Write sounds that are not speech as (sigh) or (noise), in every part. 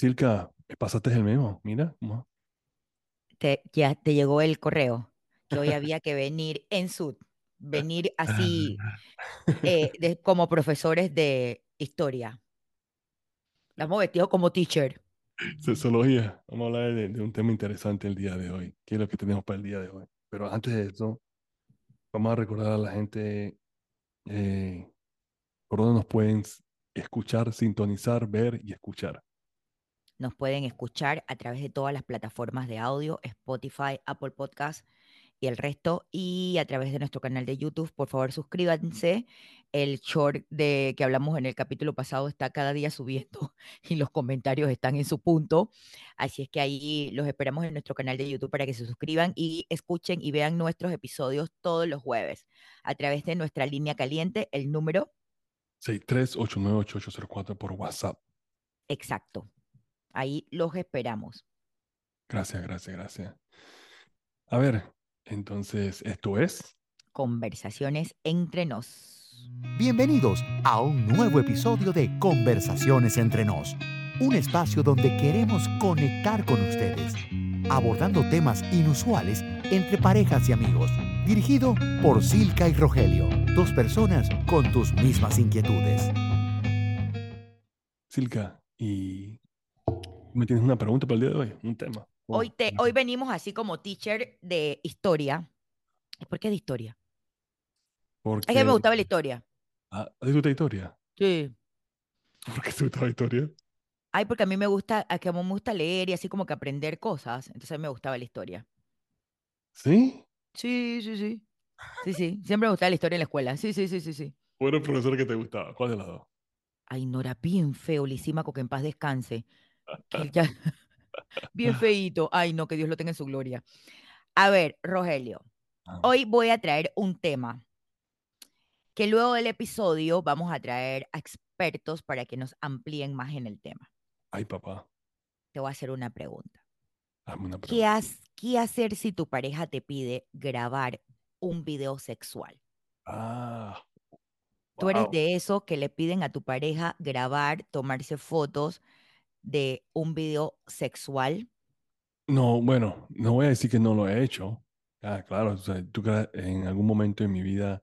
Silka, me pasaste el memo, mira. ¿cómo? Te, ya te llegó el correo que hoy había que venir en su, venir así eh, de- (laughs) como profesores de historia. Estamos vestidos como teacher. Sexología. Vamos a hablar de, de un tema interesante el día de hoy. ¿Qué es lo que tenemos para el día de hoy? Pero antes de eso, vamos a recordar a la gente eh, por dónde nos pueden escuchar, sintonizar, ver y escuchar. Nos pueden escuchar a través de todas las plataformas de audio, Spotify, Apple Podcast y el resto, y a través de nuestro canal de YouTube. Por favor, suscríbanse. El short de que hablamos en el capítulo pasado está cada día subiendo (laughs) y los comentarios están en su punto. Así es que ahí los esperamos en nuestro canal de YouTube para que se suscriban y escuchen y vean nuestros episodios todos los jueves a través de nuestra línea caliente, el número 63898804 por WhatsApp. exacto. Ahí los esperamos. Gracias, gracias, gracias. A ver, entonces, esto es. Conversaciones entre nos. Bienvenidos a un nuevo episodio de Conversaciones entre nos, un espacio donde queremos conectar con ustedes, abordando temas inusuales entre parejas y amigos, dirigido por Silka y Rogelio, dos personas con tus mismas inquietudes. Silka, y me tienes una pregunta para el día de hoy, un tema. Hoy, te, hoy venimos así como teacher de historia. ¿Y ¿Por qué de historia? Porque, Es que me gustaba la historia. Ah, ¿te historia? Sí. ¿Por qué te gusta la historia? Ay, porque a mí me gusta, a que a mí me gusta leer y así como que aprender cosas. Entonces a mí me gustaba la historia. ¿Sí? Sí, sí, sí. Sí, sí. Siempre me gustaba la historia en la escuela. Sí, sí, sí, sí, sí. ¿Cuál era el profesor que te gustaba? ¿Cuál de las dos? Ay, Nora, bien feo, Lisímaco, que en paz descanse. (laughs) Ya... (laughs) bien feíto. Ay, no, que Dios lo tenga en su gloria. A ver, Rogelio, Ah, hoy voy a traer un tema que luego del episodio vamos a traer a expertos para que nos amplíen más en el tema. Ay, papá, Te voy a hacer una pregunta. hazme una ¿Qué, pregunta. has- qué hacer si tu pareja te pide grabar un video sexual? Ah, Tú eres de esos que le piden a tu pareja grabar, tomarse fotos de un video sexual. No, bueno, no voy a decir que no lo he hecho. Ah, claro, o sea, tú en algún momento en mi vida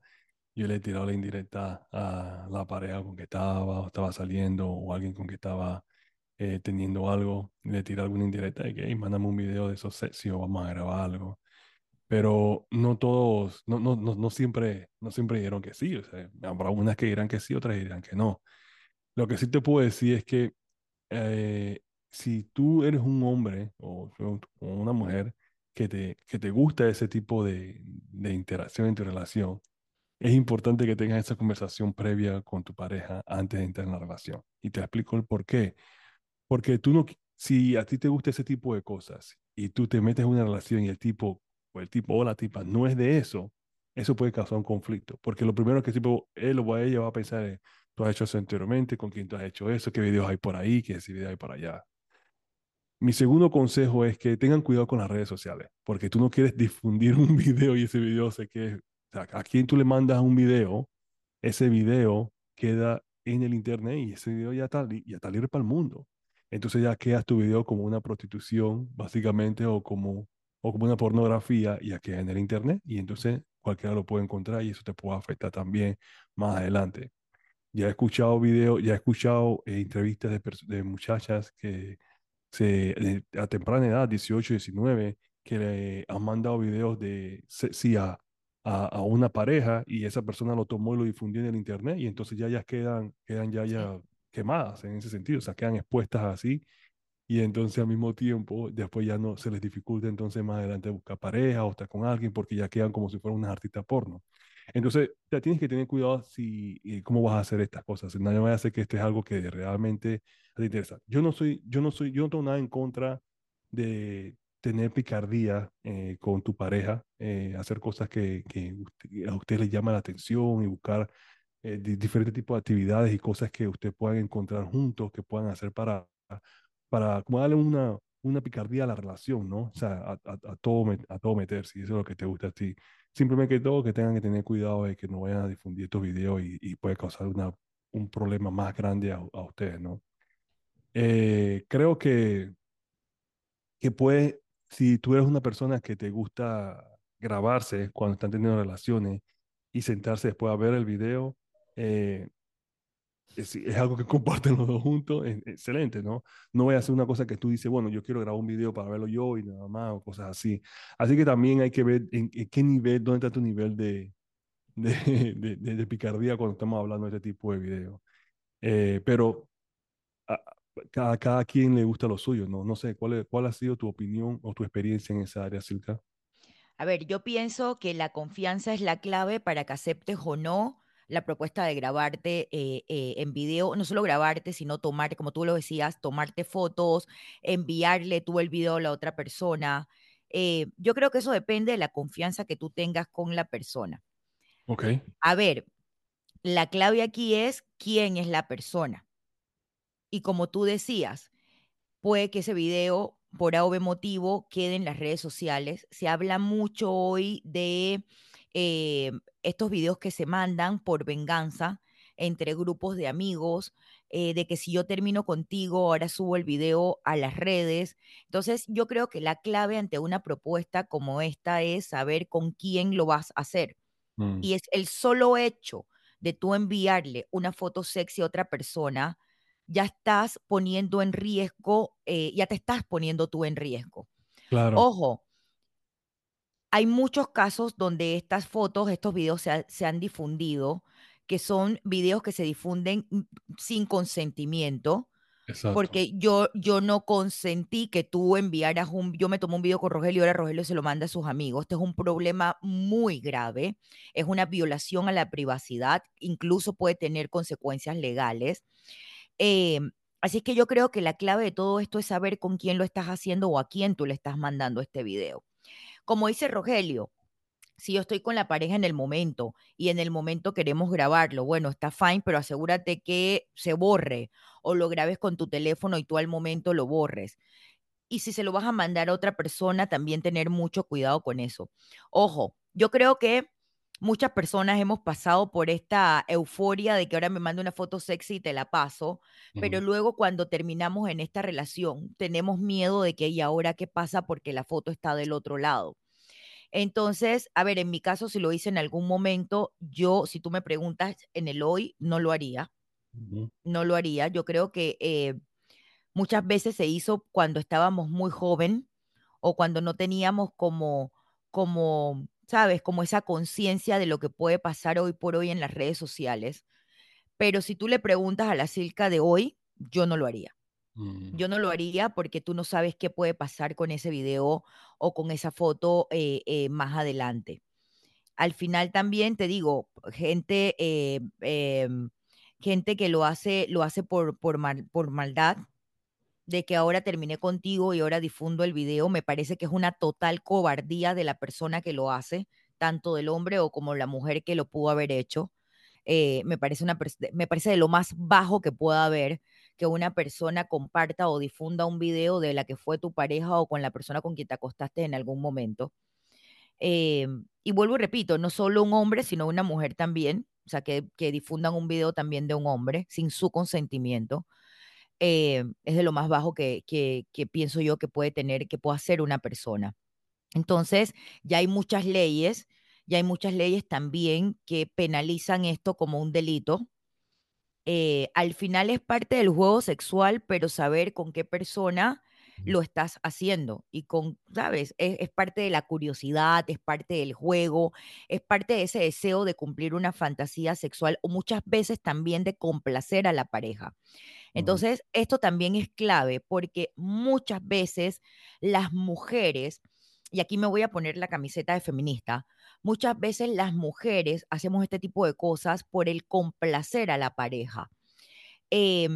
yo le he tirado la indirecta a la pareja con que estaba, o estaba saliendo, o alguien con que estaba eh, teniendo algo, le tiré alguna indirecta de que, hey, mándame un video de esos sexy vamos a grabar algo. Pero no todos, no, no, no, no siempre, no siempre dijeron que sí. O sea, habrá unas que dirán que sí, otras dirán que no. Lo que sí te puedo decir es que eh, si tú eres un hombre o, una mujer que te, que te gusta ese tipo de, de interacción relación, es importante que tengas esa conversación previa con tu pareja antes de entrar en la relación. Y te explico el por qué. Porque tú no, si a ti te gusta ese tipo de cosas y tú te metes en una relación y el tipo o el tipo o la tipa no es de eso, eso puede causar un conflicto. Porque lo primero que el tipo, él o ella va a pensar es, tú has hecho eso anteriormente, con quién tú has hecho eso, qué videos hay por ahí, qué videos hay por allá. Mi segundo consejo es que tengan cuidado con las redes sociales, porque tú no quieres difundir (laughs) un video y ese video se quede, o sea, a quien tú le mandas un video, ese video queda en el internet y ese video ya está, ya está libre para el mundo. Entonces ya quedas tu video como una prostitución, básicamente, o como, o como una pornografía, ya queda en el internet, y entonces cualquiera lo puede encontrar y eso te puede afectar también más adelante. Ya he escuchado videos, ya he escuchado eh, entrevistas de, de muchachas que se, de- a temprana edad, 18, 19, que le han mandado videos de sexy a, a, a una pareja y esa persona lo tomó y lo difundió en el internet y entonces ya ellas quedan, quedan ya, Sí. ya quemadas en ese sentido, o sea, quedan expuestas así y entonces al mismo tiempo después ya no se les dificulta entonces más adelante buscar pareja o estar con alguien porque ya quedan como si fueran unas artistas porno. Entonces, ya tienes que tener cuidado si y cómo vas a hacer estas cosas. No vaya a ser que esto es algo que realmente te interesa. Yo no soy, yo no soy, yo no tengo nada en contra de tener picardía eh, con tu pareja, eh, hacer cosas que, que usted- a usted le llama la atención y buscar eh, di- diferentes tipos de actividades y cosas que usted puedan encontrar juntos, que puedan hacer para, para como darle una, una picardía a la relación, ¿no? O sea, a, a, a todo, a todo meter, si eso es lo que te gusta a ti. Simplemente que todo, que tengan que tener cuidado de que no vayan a difundir estos videos y, y puede causar una, un problema más grande a, a ustedes, ¿no? Eh, creo que, que puede, si tú eres una persona que te gusta grabarse cuando están teniendo relaciones y sentarse después a ver el video, eh, es, es, algo que comparten los dos juntos, es, excelente, ¿no? No voy a hacer una cosa que tú dices, bueno, yo quiero grabar un video para verlo yo y nada más, o cosas así. Así que también hay que ver en, en qué nivel, dónde está tu nivel de, de, de, de, picardía cuando estamos hablando de este tipo de videos. Eh, pero a, cada, cada quien le gusta lo suyo, ¿no? No sé, ¿cuál, ¿cuál ha sido tu opinión o tu experiencia en esa área, Silka? A ver, yo pienso que la confianza es la clave para que aceptes o no la propuesta de grabarte eh, eh, en video, no solo grabarte, sino tomarte, como tú lo decías, tomarte fotos, enviarle tú el video a la otra persona. Eh, yo creo que eso depende de la confianza que tú tengas con la persona. Ok. A ver, la clave aquí es quién es la persona. Y como tú decías, puede que ese video, por algún motivo, quede en las redes sociales. Se habla mucho hoy de eh, estos videos que se mandan por venganza entre grupos de amigos, eh, de que si yo termino contigo, ahora subo el video a las redes. Entonces, yo creo que la clave ante una propuesta como esta es saber con quién lo vas a hacer. Mm. Y es el solo hecho de tú enviarle una foto sexy a otra persona, ya estás poniendo en riesgo, eh, ya te estás poniendo tú en riesgo. Claro. Ojo, hay muchos casos donde estas fotos, estos videos se, ha, se, han difundido, que son videos que se difunden mm, sin consentimiento. Exacto. Porque yo, yo no consentí que tú enviaras un, yo me tomé un video con Rogelio y ahora Rogelio se lo manda a sus amigos. Este es un problema muy grave, es una violación a la privacidad, incluso puede tener consecuencias legales. Eh, así que yo creo que la clave de todo esto es saber con quién lo estás haciendo o a quién tú le estás mandando este video. Como dice Rogelio, si yo estoy con la pareja en el momento y en el momento queremos grabarlo, bueno, está fine, pero asegúrate que se borre o lo grabes con tu teléfono y tú al momento lo borres. Y si se lo vas a mandar a otra persona, también tener mucho cuidado con eso. Ojo, yo creo que muchas personas hemos pasado por esta euforia de que ahora me mando una foto sexy y te la paso, uh -huh. pero luego cuando terminamos en esta relación tenemos miedo de que y ahora qué pasa porque la foto está del otro lado. Entonces, a ver, en mi caso, si lo hice en algún momento, yo, si tú me preguntas en el hoy, no lo haría. Uh -huh. No lo haría. Yo creo que eh, muchas veces se hizo cuando estábamos muy joven o cuando no teníamos como, como, sabes, como esa conciencia de lo que puede pasar hoy por hoy en las redes sociales. Pero si tú le preguntas a la Silca de hoy, yo no lo haría. Mm. Yo no lo haría porque tú no sabes qué puede pasar con ese video o con esa foto eh, eh, más adelante. Al final también te digo, gente, eh, em, gente que lo hace, lo hace por, por, mal, por maldad, de que ahora terminé contigo y ahora difundo el video, me parece que es una total cobardía de la persona que lo hace, tanto del hombre o como la mujer que lo pudo haber hecho. Eh, me, parece una, me parece de lo más bajo que pueda haber que una persona comparta o difunda un video de la que fue tu pareja o con la persona con quien te acostaste en algún momento. Eh, y vuelvo y repito, no solo un hombre, sino una mujer también, o sea, que, que difundan un video también de un hombre sin su consentimiento. Eh, es de lo más bajo que, que, que, pienso yo que puede tener, que pueda hacer una persona. Entonces, ya hay muchas leyes, ya hay muchas leyes también que penalizan esto como un delito. Eh, al final es parte del juego sexual, pero saber con qué persona lo estás haciendo y con, ¿sabes? Es, es, parte de la curiosidad, es parte del juego, es parte de ese deseo de cumplir una fantasía sexual o muchas veces también de complacer a la pareja. Entonces, esto también es clave porque muchas veces las mujeres, y aquí me voy a poner la camiseta de feminista, muchas veces las mujeres hacemos este tipo de cosas por el complacer a la pareja. Eh,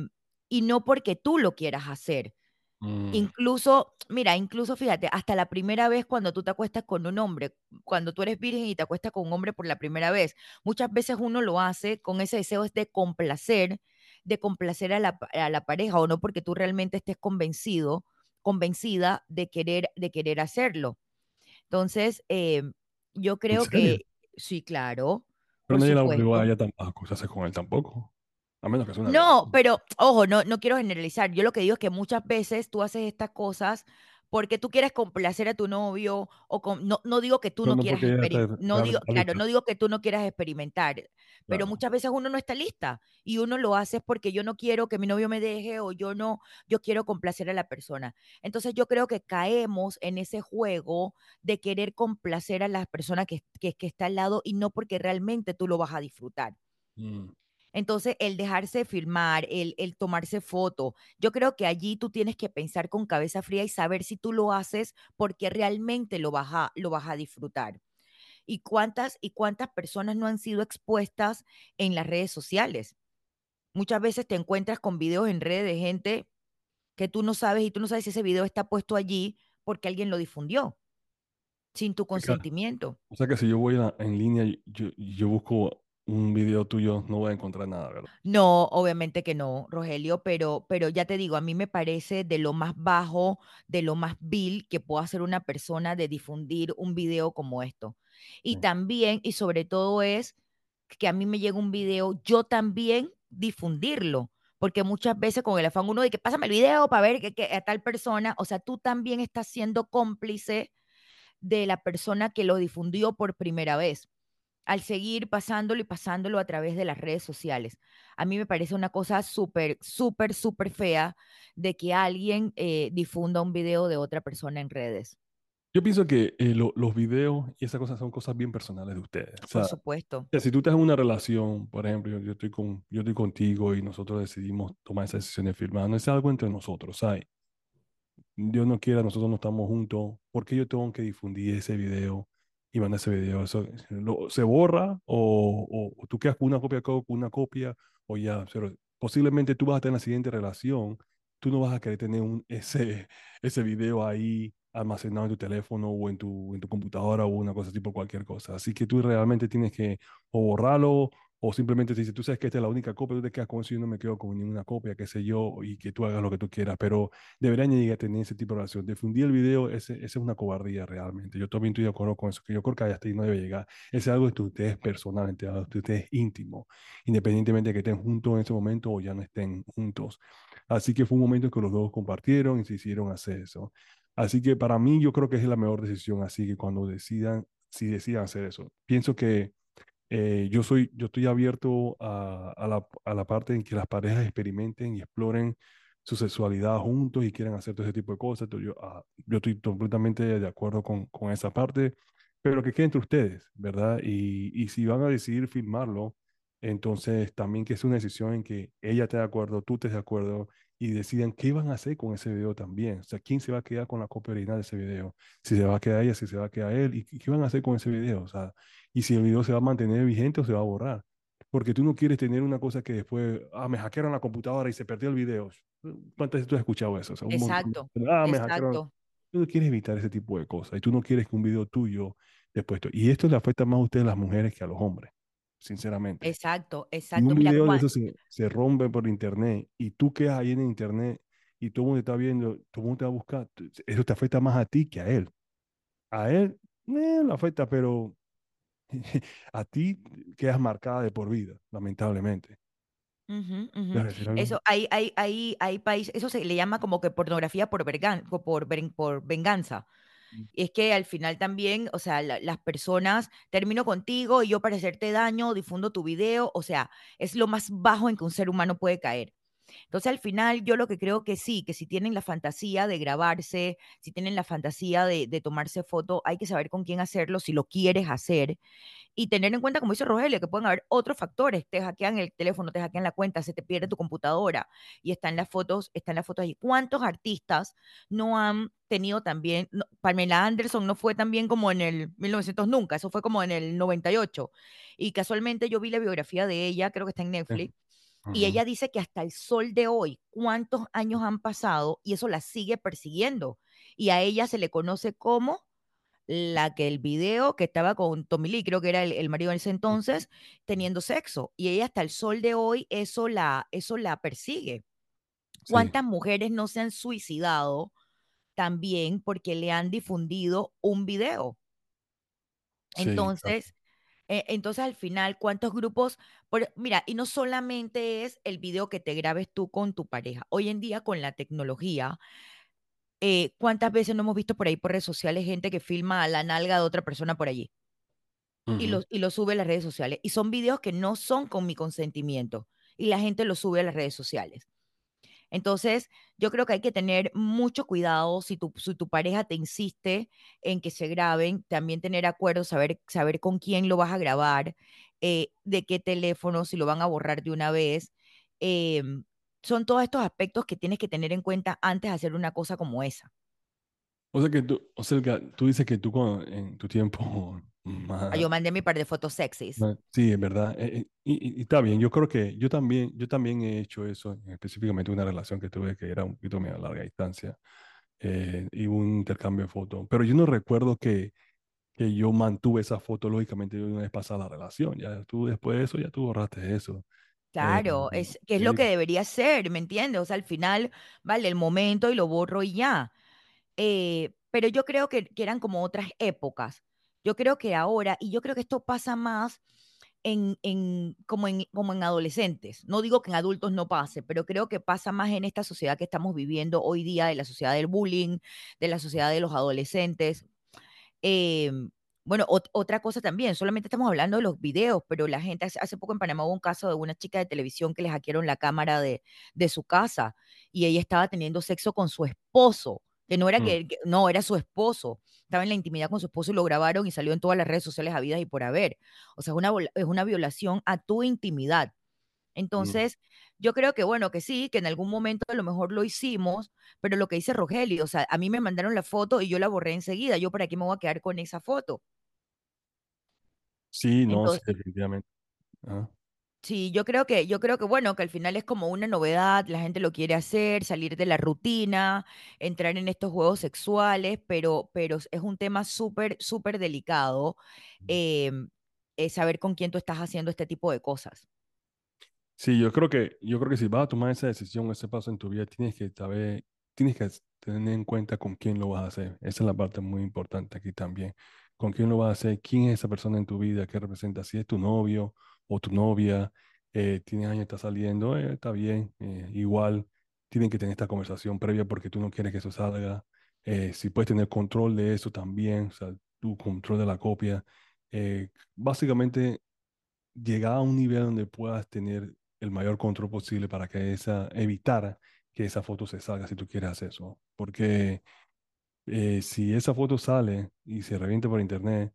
y no porque tú lo quieras hacer. Mm. Incluso, mira, incluso fíjate, hasta la primera vez cuando tú te acuestas con un hombre, cuando tú eres virgen y te acuestas con un hombre por la primera vez, muchas veces uno lo hace con ese deseo de complacer de complacer a la, a la, pareja o no porque tú realmente estés convencido, convencida de querer, de querer hacerlo. Entonces, eh, yo creo que sí, claro. Pero nadie la obligó a ella tampoco, se hace con él tampoco. A menos que sea una No, pero ojo, no, no quiero generalizar. Yo lo que digo es que muchas veces tú haces estas cosas porque tú quieres complacer a tu novio o con- no, no digo que tú No, no quieras porque ella experi- está, no digo, claro, no digo que tú no quieras experimentar, pero Claro. muchas veces uno no está lista y uno lo hace porque yo no quiero que mi novio me deje o yo no, yo quiero complacer a la persona. Entonces yo creo que caemos en ese juego de querer complacer a la persona que, que, que está al lado y no porque realmente tú lo vas a disfrutar. Mm, Entonces, el dejarse filmar, el, el tomarse foto, yo creo que allí tú tienes que pensar con cabeza fría y saber si tú lo haces porque realmente lo vas a, lo vas a disfrutar. ¿Y cuántas, y cuántas personas no han sido expuestas en las redes sociales? Muchas veces te encuentras con videos en redes de gente que tú no sabes y tú no sabes si ese video está puesto allí porque alguien lo difundió sin tu Claro. consentimiento. O sea que si yo voy a- en línea yo, yo busco un video tuyo, no voy a encontrar nada, ¿verdad? No, obviamente que no, Rogelio, pero, pero ya te digo, a mí me parece de lo más bajo, de lo más vil que pueda hacer una persona de difundir un video como esto. Y Sí. también, y sobre todo es que a mí me llega un video, yo también difundirlo, porque muchas veces con el afán uno de que pásame el video para ver que, que a tal persona, o sea, tú también estás siendo cómplice de la persona que lo difundió por primera vez al seguir pasándolo y pasándolo a través de las redes sociales. A mí me parece una cosa súper, súper, súper fea de que alguien eh, difunda un video de otra persona en redes. Yo pienso que eh, lo- los videos y esas cosas son cosas bien personales de ustedes. O sea, Por supuesto. o sea, si tú estás en una relación, por ejemplo, yo, yo estoy con, yo estoy contigo y nosotros decidimos tomar esa decisión de firmar, no es algo entre nosotros, ¿sabes? Dios no quiera, nosotros no estamos juntos, ¿por qué yo tengo que difundir ese video y mandar ese video? Eso, lo- ¿Se borra o, o- o tú quedas con una copia, con una copia o ya? Pero posiblemente tú vas a en la siguiente relación, tú no vas a querer tener un, ese, (laughs) ese video ahí almacenado en tu teléfono o en tu, en tu computadora o una cosa tipo cualquier cosa. Así que tú realmente tienes que o borrarlo o simplemente si tú sabes que esta es la única copia, tú te quedas con eso y yo no me quedo con ninguna copia, qué sé yo, y que tú hagas lo que tú quieras. Pero deberían llegar a tener ese tipo de relación. Difundir el video, ese es una cobardía realmente. Yo también estoy de acuerdo con eso, que yo creo que hasta ahí no debe llegar. Ese es algo de ustedes algo de ustedes íntimo, independientemente de que estén juntos en ese momento o ya no estén juntos. Así que fue un momento en que los dos compartieron y se hicieron hacer eso. Así que para mí yo creo que es la mejor decisión, así que cuando decidan, si decidan hacer eso. Pienso que eh, yo soy, yo estoy abierto a, la, a la parte en que las parejas experimenten y exploren su sexualidad juntos y quieran hacer todo ese tipo de cosas. Yo, ah, yo estoy completamente de acuerdo con, con esa parte, pero que quede entre ustedes, ¿verdad? Y, y si van a decidir filmarlo, entonces también que es una decisión en que ella esté de acuerdo, tú estés de acuerdo y decidan qué van a hacer con ese video también. O sea, quién se va a quedar con la copia original de ese video. Si se va a quedar ella, si se va a quedar él, y qué van a hacer con ese video. O sea, y si el video se va a mantener vigente o se va a borrar. Porque tú no quieres tener una cosa que después, ah, me hackearon la computadora y se perdió el video. ¿Cuántas veces tú has escuchado eso? O sea, un montón. Exacto. Ah, me hackearon. Exacto. Tú no quieres evitar ese tipo de cosas y tú no quieres que un video tuyo después. Y esto le afecta más a ustedes las mujeres que a los hombres, sinceramente. Exacto, exacto. un Mira, video de eso se, se rompe por internet y tú quedas ahí en internet y todo el mundo está viendo, todo el mundo te va a buscar, eso te afecta más a ti que a él. A él, eh, le afecta, pero (laughs) a ti quedas marcada de por vida, lamentablemente. Ujú. ¿Quieres decir algo? Eso, hay, hay, hay, hay países, eso se le llama como que pornografía por, vergan- por, por venganza. Es que al final también, o sea, la- las personas, termino contigo y yo para hacerte daño, difundo tu video, o sea, es lo más bajo en que un ser humano puede caer. Entonces, al final, yo lo que creo que sí, que si tienen la fantasía de grabarse, si tienen la fantasía de, de tomarse foto, hay que saber con quién hacerlo, si lo quieres hacer y tener en cuenta, como dice Rogelio, que pueden haber otros factores. Te hackean el teléfono, te hackean la cuenta, se te pierde tu computadora y están las fotos, están las fotos ahí. ¿Cuántos artistas no han tenido también? no, Pamela Anderson no fue también como en el 1900 nunca, eso fue como en el 98. Y casualmente yo vi la biografía de ella, creo que está en Netflix. Y ella dice que hasta el sol de hoy, cuántos años han pasado y eso la sigue persiguiendo. Y a ella se le conoce como la que el video que estaba con Tommy Lee, creo que era el, el marido en ese entonces, teniendo sexo. Y ella hasta el sol de hoy eso la, eso la persigue. Sí, ¿Cuántas mujeres no se han suicidado también porque le han difundido un video? sí. Entonces, Eh, entonces, al final, ¿cuántos grupos? Por, mira, y no solamente es el video que te grabes tú con tu pareja. Hoy en día, con la tecnología, eh, ¿cuántas veces no hemos visto por ahí por redes sociales gente que filma a la nalga de otra persona por allí? y, lo, y lo sube a las redes sociales. Y son videos que no son con mi consentimiento. Y la gente los sube a las redes sociales. Entonces, yo creo que hay que tener mucho cuidado si tu, pareja te insiste en que se graben, también tener acuerdos, saber, saber con quién lo vas a grabar, eh, de qué teléfono, si lo van a borrar de una vez. Em, son todos estos aspectos que tienes que tener en cuenta antes de hacer una cosa como esa. O sea que tú, o sea tú dices que tú en tu tiempo Ah, Yo mandé mi par de fotos sexys. sí, es verdad. eh, eh, y, y- está bien, yo creo que yo también, yo también he hecho eso, específicamente una relación que tuve que era un poquito a larga distancia eh, y un intercambio de fotos. Pero yo no recuerdo que, que yo mantuve esa foto, lógicamente, una vez pasada la relación. Ya tú después de eso, ya tú borraste eso. Eh, Claro, es que es lo que debería ser, ¿me entiendes? O sea, al final, vale, el momento y lo borro y ya. Eh, pero yo creo que, que eran como otras épocas. Yo creo que ahora, y yo creo que esto pasa más en, en, como, en, como en adolescentes. No digo que en adultos no pase, pero creo que pasa más en esta sociedad que estamos viviendo hoy día, de la sociedad del bullying, de la sociedad de los adolescentes. Em, bueno, ot- otra cosa también, solamente estamos hablando de los videos, pero la gente, hace, hace poco en Panamá hubo un caso de una chica de televisión que le hackearon la cámara de, de su casa y ella estaba teniendo sexo con su esposo, que no era mm, que, que- no, era su esposo, estaba en la intimidad con su esposo y lo grabaron y salió en todas las redes sociales habidas y por haber. O sea, es una, es una violación a tu intimidad. mm. Entonces, yo creo que bueno, que sí, que en algún momento a lo mejor lo hicimos, pero lo que dice Rogelio, o sea, a mí me mandaron la foto y yo la borré enseguida. Yo para qué me voy a quedar con esa foto. Sí, no, sí, Entonces, definitivamente. Ajá. Sí, yo creo que, yo creo que bueno, que al final es como una novedad, la gente lo quiere hacer, salir de la rutina, entrar en estos juegos sexuales, pero, pero es un tema súper, súper delicado, em, eh, saber con quién tú estás haciendo este tipo de cosas. Sí, yo creo que, yo creo que si vas a tomar esa decisión, ese paso en tu vida, tienes que saber, tienes que tener en cuenta con quién lo vas a hacer. Esa es la parte muy importante aquí también. Con quién lo vas a hacer, quién es esa persona en tu vida, qué representa, si es tu novio o tu novia, eh, tienes años, está saliendo, eh, está bien, eh, igual tienen que tener esta conversación previa porque tú no quieres que eso salga. Eh, si puedes tener control de eso también, o sea, tu control de la copia. Básicamente llegar a un nivel donde puedas tener el mayor control posible para que esa, evitar que esa foto se salga si tú quieres hacer eso. Porque si esa foto sale y se revienta por internet,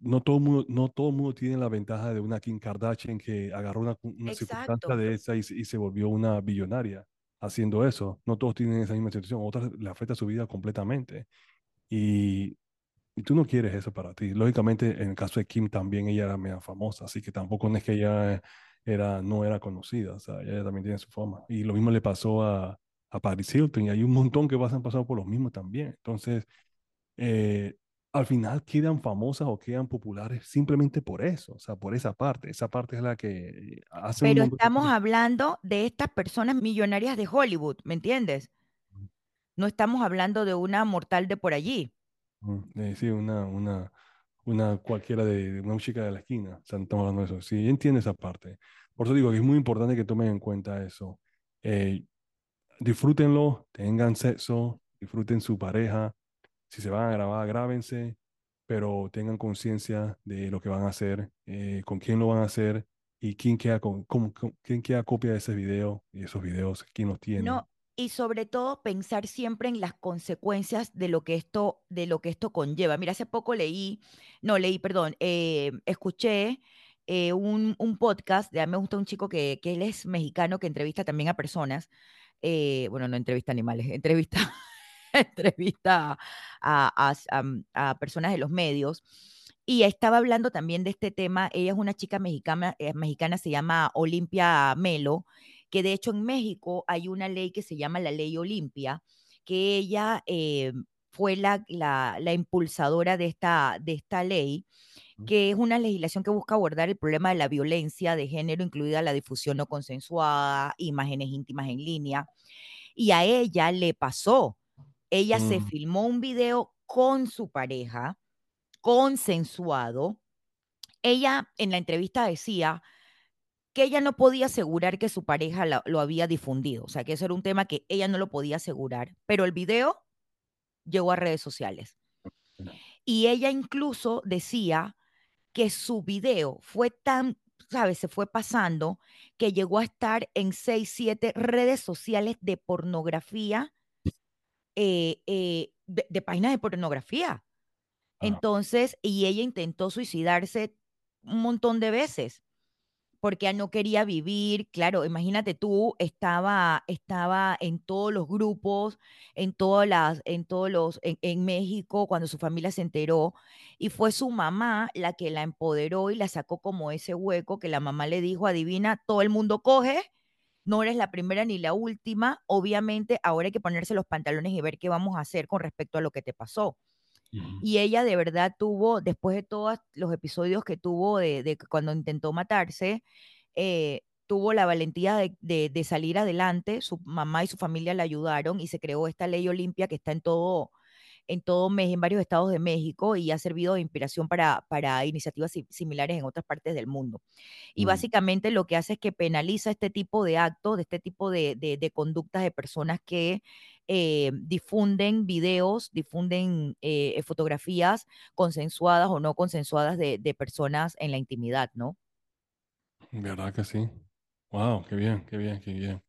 no todo mundo, no todo mundo tiene la ventaja de una Kim Kardashian que agarró una, una circunstancia de esa y, se- y se volvió una billonaria haciendo eso. No todos tienen esa misma situación, otras le afecta su vida completamente. Y y tú no quieres eso para ti. Lógicamente, en el caso de Kim también ella era media famosa, así que tampoco es que ella era, no era conocida, o sea, ella también tiene su fama. Y lo mismo le pasó a, a Paris Hilton, y hay un montón que pasan pasado por lo mismo también. Entonces, eh, al final quedan famosas o quedan populares simplemente por eso, o sea, por esa parte. Esa parte es la que hace Pero estamos hablando de estas personas millonarias de Hollywood, ¿me entiendes? No estamos hablando de una mortal de por allí. Eh, sí, una, una, una cualquiera de, una chica de la esquina. O sea, no estamos hablando de eso. Sí, entiendo esa parte. Por eso digo que es muy importante que tomen en cuenta eso. Eh, disfrútenlo, tengan sexo, disfruten su pareja. Si se van a grabar, grábense, pero tengan conciencia de lo que van a hacer, eh, con quién lo van a hacer y quién queda, con, quién queda copia de ese video y esos videos, quién los tiene. No, y sobre todo pensar siempre en las consecuencias de lo que esto, de lo que esto conlleva. Mira, hace poco leí, no leí, perdón, eh, escuché eh, un, un podcast, de, a mí me gusta un chico que, que él es mexicano, que entrevista también a personas, eh, bueno, no entrevista animales, (laughs) entrevista, (laughs) entrevista a, a- a- a personas de los medios. Y estaba hablando también de este tema. Ella es una chica mexicana, eh, mexicana se llama Olimpia Melo, que de hecho en México hay una ley que se llama la ley Olimpia, que ella eh, fue la, la, la impulsadora de esta, de esta ley que es una legislación que busca abordar el problema de la violencia de género, incluida la difusión no consensuada, imágenes íntimas en línea. Y a ella le pasó. Ella se Mm, filmó un video con su pareja, consensuado, ella en la entrevista decía que ella no podía asegurar que su pareja la- lo había difundido, o sea, que eso era un tema que ella no lo podía asegurar, pero el video llegó a redes sociales. Y ella incluso decía que su video fue tan, ¿sabes? Se fue pasando que llegó a estar en seis, siete redes sociales de pornografía, eh, eh, de, de páginas de pornografía. Ah, Entonces, y ella intentó suicidarse un montón de veces porque ella no quería vivir, claro, imagínate tú, estaba, estaba en todos los grupos, en todas las, en todos los, en, en México, cuando su familia se enteró, y fue su mamá la que la empoderó y la sacó como ese hueco que la mamá le dijo, adivina, todo el mundo coge, no eres la primera ni la última, obviamente ahora hay que ponerse los pantalones y ver qué vamos a hacer con respecto a lo que te pasó. Y ella de verdad tuvo, después de todos los episodios que tuvo de, cuando intentó matarse, eh, tuvo la valentía de, de- de salir adelante. Su mamá y su familia la ayudaron y se creó esta ley Olimpia que está en todo, en todo México, en varios estados de México y ha servido de inspiración para, para iniciativas si- similares en otras partes del mundo. Y Mm. básicamente lo que hace es que penaliza este tipo de actos, de este tipo de, de- de conductas de personas que eh, difunden videos, difunden eh, fotografías consensuadas o no consensuadas de, de personas en la intimidad, ¿no? ¿Verdad que sí? Wow, qué bien, qué bien, qué bien.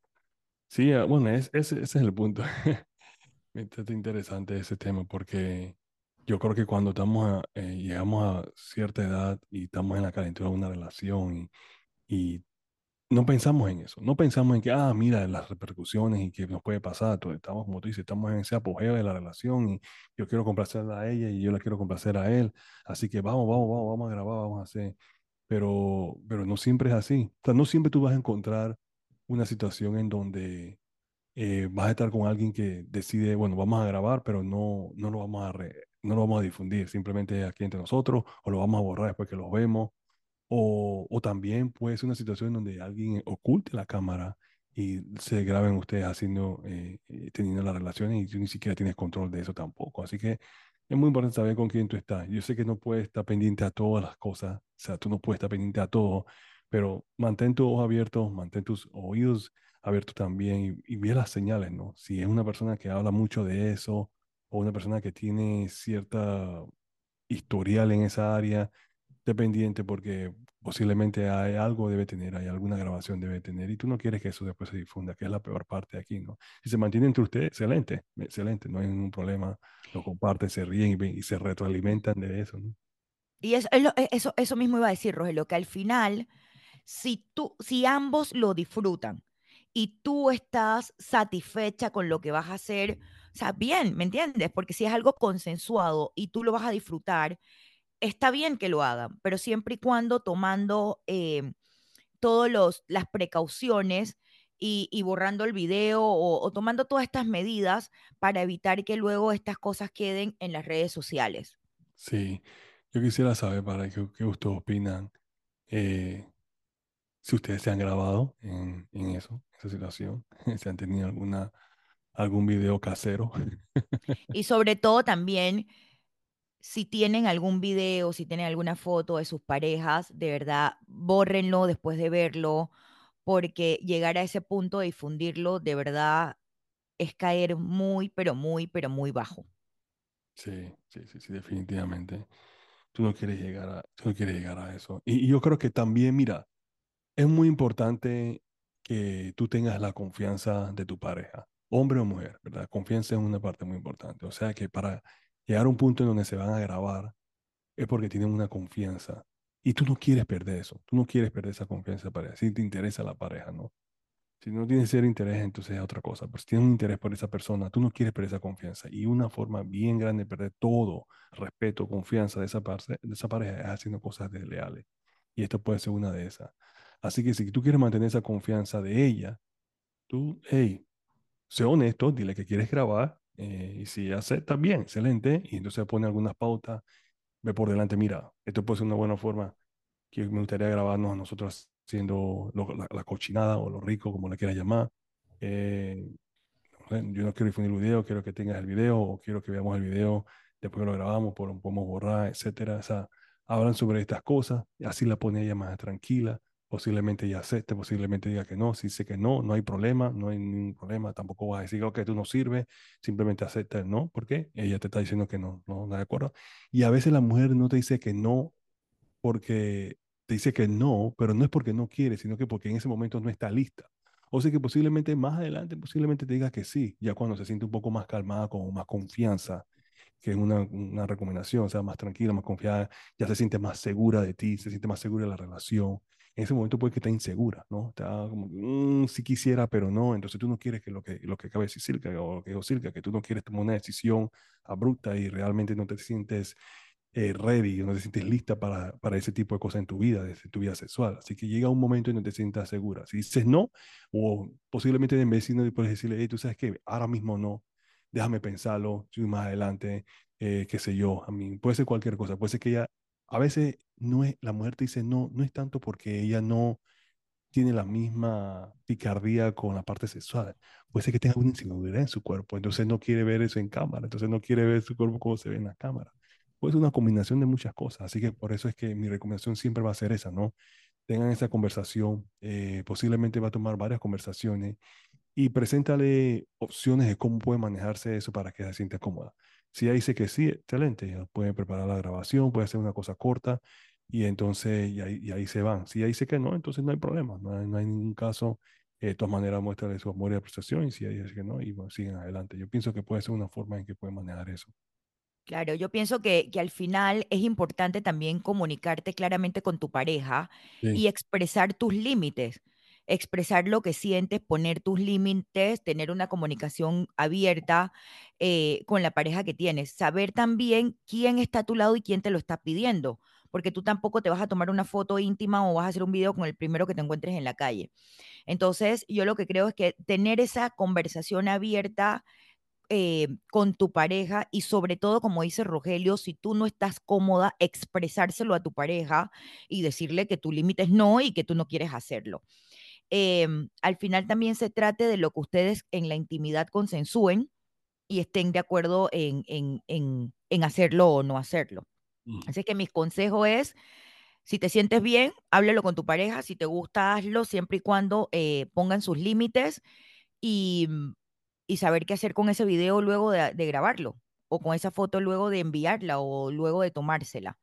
Sí, ah, bueno, es, ese, ese es el punto. (laughs) Está interesante ese tema porque yo creo que cuando estamos a- eh, llegamos a cierta edad y estamos en la calentura de una relación y, y no pensamos en eso, no pensamos en que, ah, mira, las repercusiones y que nos puede pasar, todo, estamos, como tú dices, estamos en ese apogeo de la relación y yo quiero complacerla a ella y yo la quiero complacer a él, así que vamos, vamos, vamos, vamos a grabar, vamos a hacer, pero, pero no siempre es así, o sea, no siempre tú vas a encontrar una situación en donde eh, vas a estar con alguien que decide, bueno, vamos a grabar, pero no, no lo vamos a re- no lo vamos a difundir, simplemente aquí entre nosotros, o lo vamos a borrar después que los vemos, o, o también puede ser una situación donde alguien oculte la cámara y se graben ustedes haciendo, eh, eh, teniendo las relaciones y tú ni siquiera tienes control de eso tampoco. Así que es muy importante saber con quién tú estás. Yo sé que no puedes estar pendiente a todas las cosas, o sea, tú no puedes estar pendiente a todo, pero mantén tus ojos abiertos, mantén tus oídos abiertos también y, y ve las señales, ¿no? Si es una persona que habla mucho de eso o una persona que tiene cierta historial en esa área, esté pendiente porque posiblemente hay algo debe tener, hay alguna grabación debe tener y tú no quieres que eso después se difunda, que es la peor parte aquí, ¿no? Si se mantiene entre ustedes, excelente, excelente, no hay ningún problema, lo comparten, se ríen y, y se retroalimentan de eso, ¿no? Y es, es lo- e- eso, eso mismo iba a decir, Rogelio, que al final, si tú, si ambos lo disfrutan y tú estás satisfecha con lo que vas a hacer, o sea, bien, ¿me entiendes? Porque si es algo consensuado y tú lo vas a disfrutar, está bien que lo hagan, pero siempre y cuando tomando eh, todas las precauciones y, borrando el video o, tomando todas estas medidas para evitar que luego estas cosas queden en las redes sociales. Sí, yo quisiera saber para qué, qué ustedes opinan, eh, si ustedes se han grabado en, en eso, en esa situación, (laughs) si han tenido alguna, algún video casero. (laughs) Y sobre todo también, si tienen algún video, si tienen alguna foto de sus parejas, de verdad, bórrenlo después de verlo, porque llegar a ese punto de difundirlo, de verdad, es caer muy, pero muy, pero muy bajo. Sí, sí, sí, sí, definitivamente. Tú no quieres llegar a, tú no quieres llegar a eso. Y, y yo creo que también, mira, es muy importante que tú tengas la confianza de tu pareja, hombre o mujer, ¿verdad? Confianza es una parte muy importante. O sea que para llegar a un punto en donde se van a grabar es porque tienen una confianza. Y tú no quieres perder eso. Tú no quieres perder esa confianza de pareja. Si te interesa la pareja, ¿no? Si no tienes cero interés, entonces es otra cosa. Pero si tienes un interés por esa persona, tú no quieres perder esa confianza. Y una forma bien grande de perder todo respeto, confianza de esa, de esa pareja es haciendo cosas desleales. Y esta puede ser una de esas. Así que si tú quieres mantener esa confianza de ella, tú, hey, sé honesto, dile que quieres grabar. eh, y si acepta, bien, excelente. Y entonces pone algunas pautas, ve por delante, mira, esto puede ser una buena forma que me gustaría grabarnos a nosotros haciendo lo- la, la cochinada o lo rico, como le quieras llamar. Eh, yo no quiero difundir el video, quiero que tengas el video o quiero que veamos el video, después lo grabamos, podemos borrar, etcétera. O sea, hablan sobre estas cosas, así la pone ella más tranquila, posiblemente ella acepte, posiblemente diga que no, si dice que no, no hay problema, no hay ningún problema, tampoco va a decir, ok, tú no sirves, simplemente acepta el no, porque ella te está diciendo que no, no, no de acuerdo. Y a veces la mujer no te dice que no porque te dice que no, pero no es porque no quiere, sino que porque en ese momento no está lista. O sea que posiblemente más adelante, posiblemente te diga que sí, ya cuando se siente un poco más calmada, con más confianza, que es una, una recomendación, o sea, más tranquila, más confiada, ya se siente más segura de ti, se siente más segura de la relación. En ese momento puede que esté insegura, ¿no? Está como, mm, si quisiera, pero no. Entonces tú no quieres que lo que, lo que acabe de decir, o lo que dijo Silvia, que tú no quieres tomar una decisión abrupta y realmente no te sientes eh, ready, no te sientes lista para, para ese tipo de cosas en tu vida, de tu vida sexual. Así que llega un momento en donde te sientas segura. Si dices no, o posiblemente en de puedes decirle, hey, tú sabes que ahora mismo no, déjame pensarlo, más adelante, eh, qué sé yo, a mí, puede ser cualquier cosa, puede ser que ella, a veces no es, la mujer te dice no, no es tanto porque ella no tiene la misma picardía con la parte sexual, puede ser que tenga una inseguridad en su cuerpo, entonces no quiere ver eso en cámara, entonces no quiere ver su cuerpo como se ve en la cámara pues una combinación de muchas cosas. Así que por eso es que mi recomendación siempre va a ser esa, ¿no? Tengan esa conversación, eh, posiblemente va a tomar varias conversaciones y preséntale opciones de cómo puede manejarse eso para que se sienta cómoda. Si ella dice que sí, excelente, puede preparar la grabación, puede hacer una cosa corta y entonces y ahí, ahí, se van. Si ella dice que no, entonces no hay problema, no hay, no hay ningún caso. Eh, de todas maneras, muéstrale su amor y apreciación y si ella dice que no, y bueno, siguen adelante. Yo pienso que puede ser una forma en que puede manejar eso. Claro, yo pienso que, que, al final es importante también comunicarte claramente con tu pareja y expresar tus límites, expresar lo que sientes, poner tus límites, tener una comunicación abierta eh, con la pareja que tienes, saber también quién está a tu lado y quién te lo está pidiendo, porque tú tampoco te vas a tomar una foto íntima o vas a hacer un video con el primero que te encuentres en la calle. Entonces, yo lo que creo es que tener esa conversación abierta eh, con tu pareja y sobre todo, como dice Rogelio, si tú no estás cómoda, expresárselo a tu pareja y decirle que tu límite es no y que tú no quieres hacerlo. Em, al final también se trate de lo que ustedes en la intimidad consensúen y estén de acuerdo en, en, hacerlo o no hacerlo. Así que mi consejo es, si te sientes bien, háblelo con tu pareja, si te gusta, hazlo siempre y cuando eh, pongan sus límites y y saber qué hacer con ese video luego de, grabarlo o con esa foto luego de enviarla o luego de tomársela.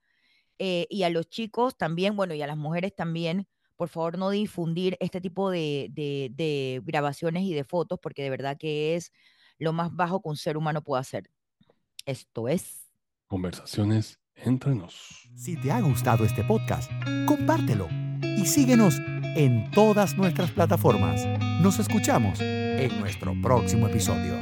Eh, y a los chicos también, bueno, y a las mujeres también, por favor no difundir este tipo de, de grabaciones y de fotos porque de verdad que es lo más bajo que un ser humano puede hacer. Esto es... Conversaciones entre nos. Si te ha gustado este podcast, compártelo y síguenos en todas nuestras plataformas. Nos escuchamos en nuestro próximo episodio.